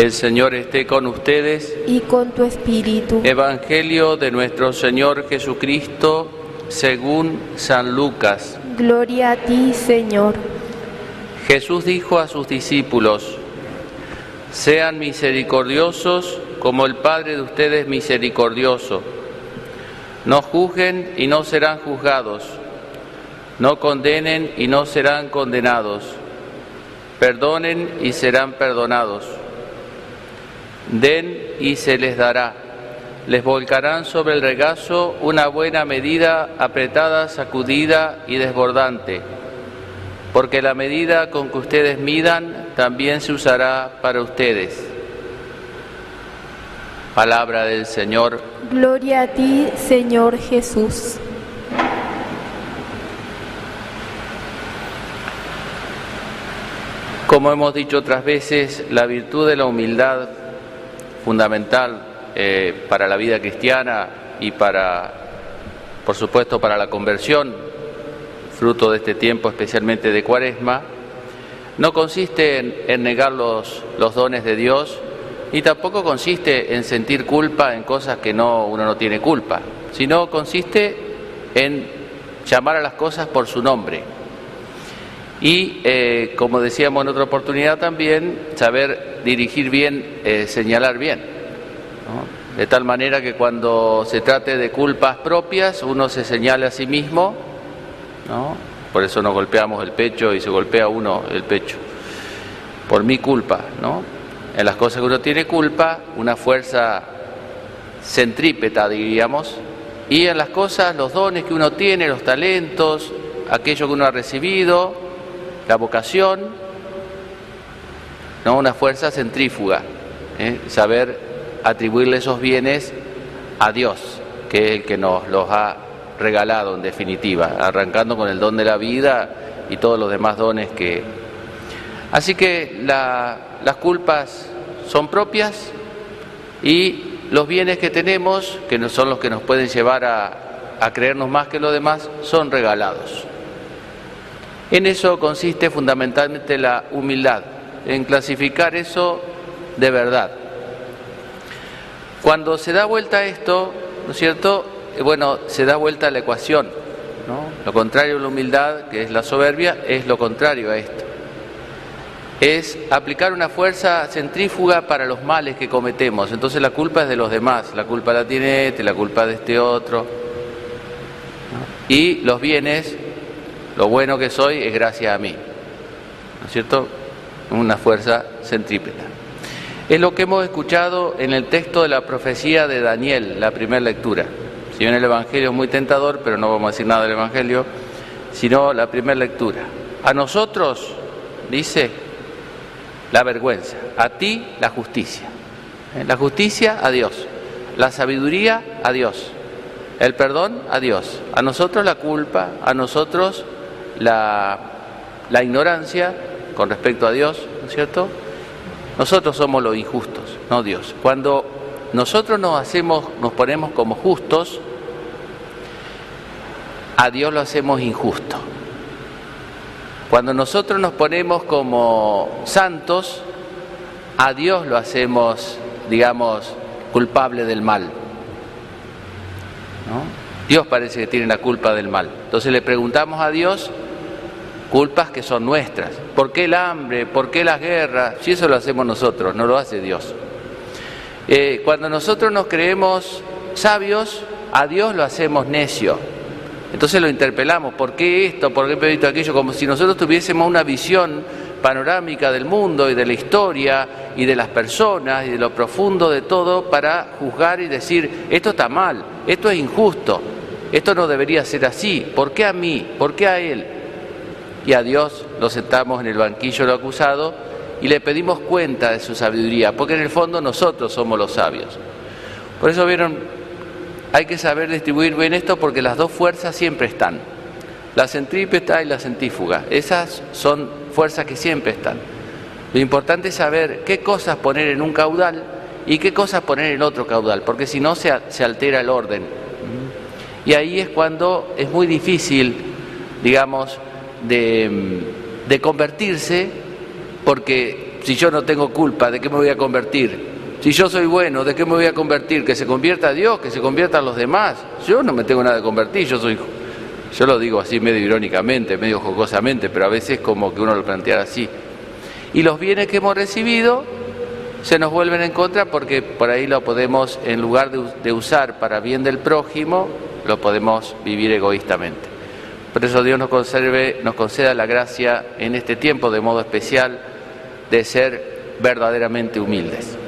El Señor esté con ustedes. y con tu espíritu. Evangelio de nuestro Señor Jesucristo según San Lucas. Gloria a ti, Señor. Jesús dijo a sus discípulos, sean misericordiosos como el Padre de ustedes misericordioso. No juzguen y no serán juzgados. No condenen y no serán condenados. Perdonen y serán perdonados. Den y se les dará. Les volcarán sobre el regazo una buena medida apretada, sacudida y desbordante. Porque la medida con que ustedes midan también se usará para ustedes. Palabra del Señor. Gloria a ti, Señor Jesús. Como hemos dicho otras veces, la virtud de la humildad, fundamental eh, para la vida cristiana y para, por supuesto, para la conversión, fruto de este tiempo, especialmente de Cuaresma, no consiste en, en negar los, los dones de Dios y tampoco consiste en sentir culpa en cosas que no, uno no tiene culpa, sino consiste en llamar a las cosas por su nombre. Y, eh, como decíamos en otra oportunidad también, saber dirigir bien, eh, señalar bien. De tal manera que cuando se trate de culpas propias, uno se señale a sí mismo, ¿no? por eso nos golpeamos el pecho y se golpea uno el pecho, por mi culpa. ¿no? En las cosas que uno tiene culpa, una fuerza centrípeta, diríamos, y en las cosas, los dones que uno tiene, los talentos, aquello que uno ha recibido, la vocación, no una fuerza centrífuga, ¿eh? saber atribuirle esos bienes a Dios, que es el que nos los ha regalado en definitiva, arrancando con el don de la vida y todos los demás dones que... Así que la, las culpas son propias y los bienes que tenemos, que no son los que nos pueden llevar a, a creernos más que los demás, son regalados. En eso consiste fundamentalmente la humildad, en clasificar eso de verdad. Cuando se da vuelta a esto, ¿no es cierto? Eh, Bueno, se da vuelta a la ecuación. Lo contrario de la humildad, que es la soberbia, es lo contrario a esto. Es aplicar una fuerza centrífuga para los males que cometemos. Entonces la culpa es de los demás, la culpa la tiene este, la culpa de este otro. Y los bienes lo bueno que soy es gracias a mí. ¿No es cierto? Una fuerza centrípeta. Es lo que hemos escuchado en el texto de la profecía de Daniel, la primera lectura. Si bien el Evangelio es muy tentador, pero no vamos a decir nada del Evangelio, sino la primera lectura. A nosotros, dice, la vergüenza, a ti la justicia. ¿Eh? La justicia a Dios, la sabiduría a Dios, el perdón a Dios, a nosotros la culpa, a nosotros la, la ignorancia con respecto a Dios, ¿no es cierto? Nosotros somos los injustos, no Dios. Cuando nosotros nos hacemos, nos ponemos como justos, a Dios lo hacemos injusto. Cuando nosotros nos ponemos como santos, a Dios lo hacemos, digamos, culpable del mal. ¿no? Dios parece que tiene la culpa del mal. Entonces le preguntamos a Dios culpas que son nuestras. ¿Por qué el hambre? ¿Por qué las guerras? Si eso lo hacemos nosotros, no lo hace Dios. Eh, cuando nosotros nos creemos sabios, a Dios lo hacemos necio. Entonces lo interpelamos, ¿por qué esto? ¿Por qué esto aquello? Como si nosotros tuviésemos una visión panorámica del mundo y de la historia y de las personas y de lo profundo de todo para juzgar y decir, esto está mal, esto es injusto, esto no debería ser así, ¿por qué a mí? ¿Por qué a él? Y a Dios lo sentamos en el banquillo del acusado y le pedimos cuenta de su sabiduría, porque en el fondo nosotros somos los sabios. Por eso vieron, hay que saber distribuir bien esto porque las dos fuerzas siempre están. La centrípeta y la centrífuga. Esas son fuerzas que siempre están. Lo importante es saber qué cosas poner en un caudal y qué cosas poner en otro caudal, porque si no se, se altera el orden. Y ahí es cuando es muy difícil, digamos, de, convertirse, porque Si yo no tengo culpa, ¿de qué me voy a convertir? Si yo soy bueno, ¿de qué me voy a convertir? Que se convierta Dios, que se conviertan los demás. Yo no me tengo nada de convertir, yo soy yo lo digo así medio irónicamente, medio jocosamente, pero a veces como que uno lo plantea así. Y los bienes que hemos recibido se nos vuelven en contra porque por ahí lo podemos, en lugar de, usar para bien del prójimo, lo podemos vivir egoístamente. Por eso Dios nos, conserve, nos conceda la gracia en este tiempo de modo especial de ser verdaderamente humildes.